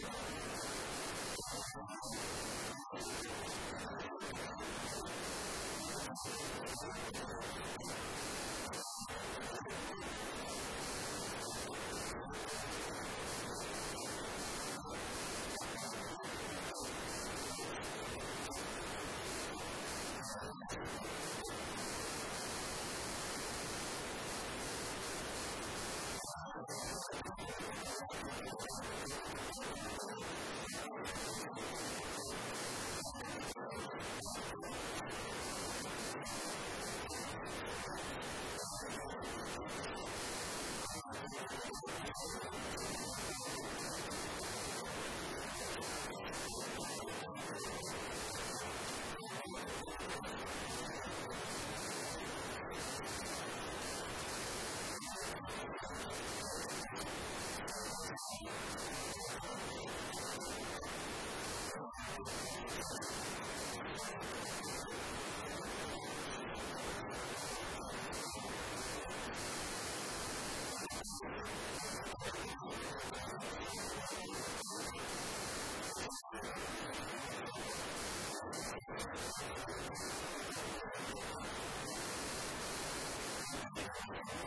Thank you.